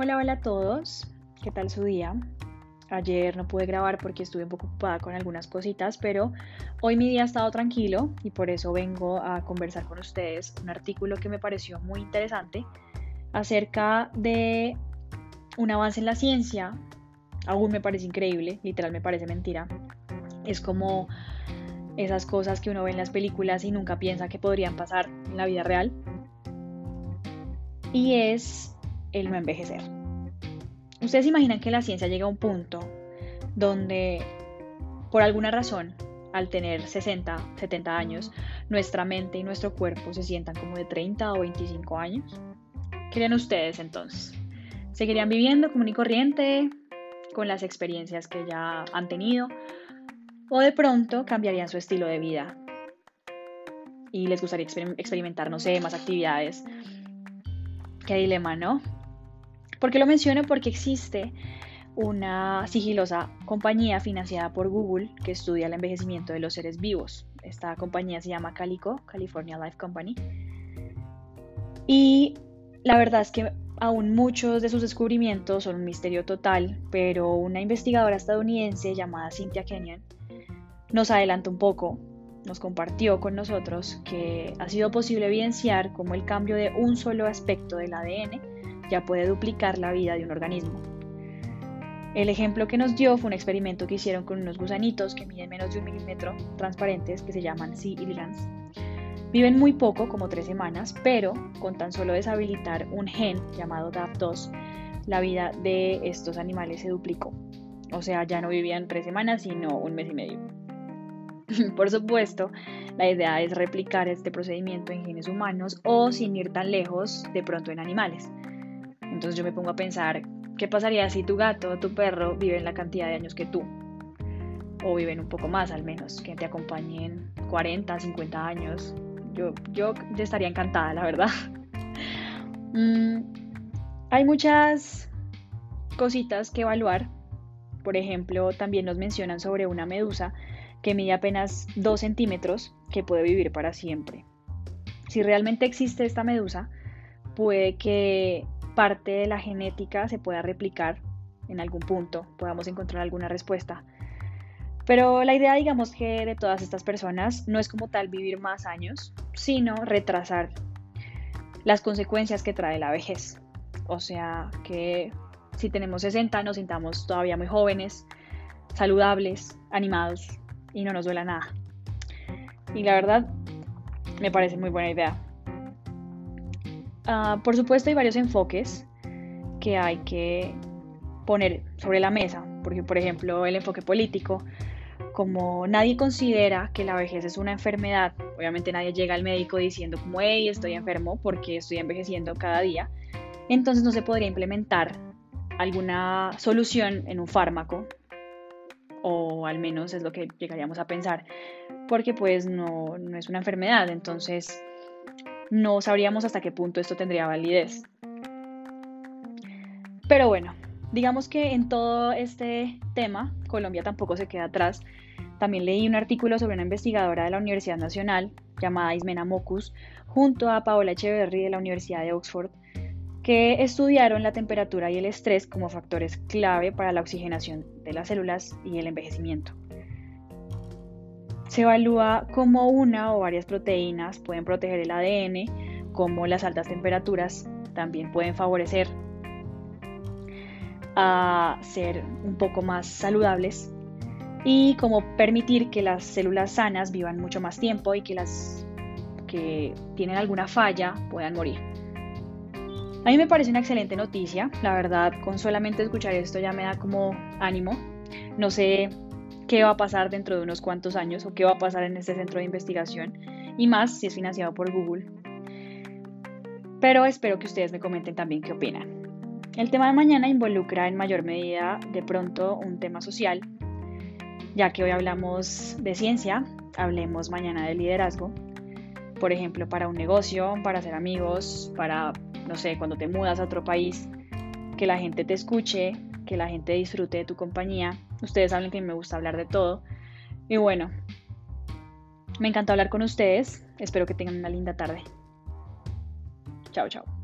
Hola, hola a todos. ¿Qué tal su día? Ayer no pude grabar porque estuve un poco ocupada con algunas cositas, pero hoy mi día ha estado tranquilo y por eso vengo a conversar con ustedes un artículo que me pareció muy interesante acerca de un avance en la ciencia. Aún me parece increíble, literal me parece mentira. Es como esas cosas que uno ve en las películas y nunca piensa que podrían pasar en la vida real. Y es el no envejecer. Ustedes imaginan que la ciencia llega a un punto donde, por alguna razón, al tener 60, 70 años, nuestra mente y nuestro cuerpo se sientan como de 30 o 25 años? ¿Qué harían ustedes entonces? ¿Seguirían viviendo común y corriente con las experiencias que ya han tenido? ¿O de pronto cambiarían su estilo de vida? Y les gustaría experimentar, no sé, más actividades. Qué dilema, ¿no? ¿Por qué lo menciono? Porque existe una sigilosa compañía financiada por Google que estudia el envejecimiento de los seres vivos. Esta compañía se llama Calico, California Life Company. Y la verdad es que aún muchos de sus descubrimientos son un misterio total, pero una investigadora estadounidense llamada Cynthia Kenyon nos adelanta un poco, nos compartió con nosotros que ha sido posible evidenciar cómo el cambio de un solo aspecto del ADN ya puede duplicar la vida de un organismo. El ejemplo que nos dio fue un experimento que hicieron con unos gusanitos que miden menos de un milímetro, transparentes, que se llaman C. elegans. Viven muy poco, como tres semanas, pero con tan solo deshabilitar un gen llamado DAP2, la vida de estos animales se duplicó. O sea, ya no vivían tres semanas, sino un mes y medio. Por supuesto, la idea es replicar este procedimiento en genes humanos o, sin ir tan lejos, de pronto en animales. Entonces yo me pongo a pensar, ¿qué pasaría si tu gato o tu perro viven la cantidad de años que tú? O viven un poco más al menos, que te acompañen 40, 50 años. Yo, yo estaría encantada, la verdad. Mm, hay muchas cositas que evaluar. Por ejemplo, también nos mencionan sobre una medusa que mide apenas 2 centímetros que puede vivir para siempre. Si realmente existe esta medusa, puede que parte de la genética se pueda replicar en algún punto, podamos encontrar alguna respuesta. Pero la idea, digamos que de todas estas personas no es como tal vivir más años, sino retrasar las consecuencias que trae la vejez. O sea, que si tenemos 60 nos sintamos todavía muy jóvenes, saludables, animados y no nos duela nada. Y la verdad, me parece muy buena idea. Ah, por supuesto hay varios enfoques que hay que poner sobre la mesa, porque por ejemplo el enfoque político, como nadie considera que la vejez es una enfermedad, obviamente nadie llega al médico diciendo como, hey, estoy enfermo porque estoy envejeciendo cada día, entonces no se podría implementar alguna solución en un fármaco, o al menos es lo que llegaríamos a pensar, porque pues no, no es una enfermedad, entonces no sabríamos hasta qué punto esto tendría validez. Pero bueno, digamos que en todo este tema, Colombia tampoco se queda atrás. También leí un artículo sobre una investigadora de la Universidad Nacional llamada Ismena Mocus, junto a Paola Echeverry de la Universidad de Oxford, que estudiaron la temperatura y el estrés como factores clave para la oxigenación de las células y el envejecimiento. Se evalúa cómo una o varias proteínas pueden proteger el ADN, cómo las altas temperaturas también pueden favorecer a ser un poco más saludables y cómo permitir que las células sanas vivan mucho más tiempo y que las que tienen alguna falla puedan morir. A mí me parece una excelente noticia, la verdad, con solamente escuchar esto ya me da como ánimo. No sé qué va a pasar dentro de unos cuantos años o qué va a pasar en este centro de investigación y más si es financiado por Google. Pero espero que ustedes me comenten también qué opinan. El tema de mañana involucra en mayor medida de pronto un tema social, ya que hoy hablamos de ciencia, hablemos mañana de liderazgo, por ejemplo, para un negocio, para hacer amigos, para, no sé, cuando te mudas a otro país, que la gente te escuche, que la gente disfrute de tu compañía. Ustedes saben que me gusta hablar de todo. Y bueno, me encanta hablar con ustedes. Espero que tengan una linda tarde. Chao, chao.